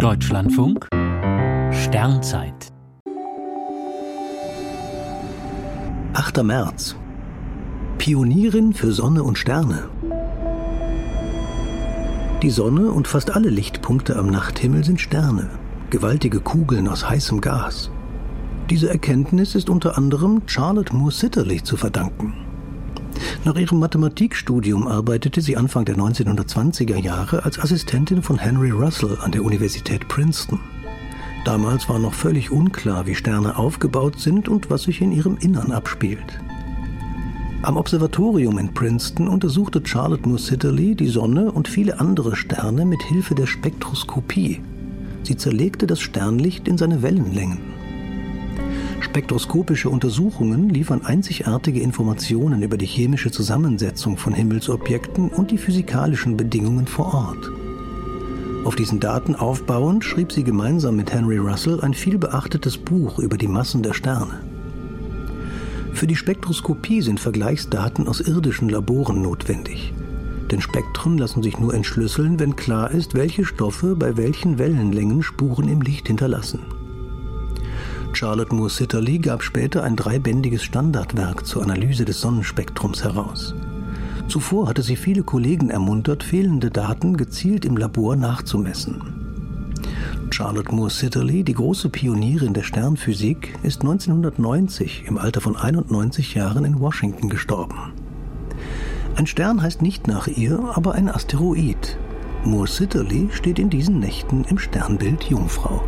Deutschlandfunk Sternzeit 8. März Pionierin für Sonne und Sterne Die Sonne und fast alle Lichtpunkte am Nachthimmel sind Sterne, gewaltige Kugeln aus heißem Gas. Diese Erkenntnis ist unter anderem Charlotte Moore Sitterlich zu verdanken. Nach ihrem Mathematikstudium arbeitete sie Anfang der 1920er Jahre als Assistentin von Henry Russell an der Universität Princeton. Damals war noch völlig unklar, wie Sterne aufgebaut sind und was sich in ihrem Innern abspielt. Am Observatorium in Princeton untersuchte Charlotte Moore Sitterly die Sonne und viele andere Sterne mit Hilfe der Spektroskopie. Sie zerlegte das Sternlicht in seine Wellenlängen. Spektroskopische Untersuchungen liefern einzigartige Informationen über die chemische Zusammensetzung von Himmelsobjekten und die physikalischen Bedingungen vor Ort. Auf diesen Daten aufbauend schrieb sie gemeinsam mit Henry Russell ein vielbeachtetes Buch über die Massen der Sterne. Für die Spektroskopie sind Vergleichsdaten aus irdischen Laboren notwendig. Denn Spektren lassen sich nur entschlüsseln, wenn klar ist, welche Stoffe bei welchen Wellenlängen Spuren im Licht hinterlassen. Charlotte Moore Sitterly gab später ein dreibändiges Standardwerk zur Analyse des Sonnenspektrums heraus. Zuvor hatte sie viele Kollegen ermuntert, fehlende Daten gezielt im Labor nachzumessen. Charlotte Moore Sitterly, die große Pionierin der Sternphysik, ist 1990 im Alter von 91 Jahren in Washington gestorben. Ein Stern heißt nicht nach ihr, aber ein Asteroid. Moore Sitterly steht in diesen Nächten im Sternbild Jungfrau.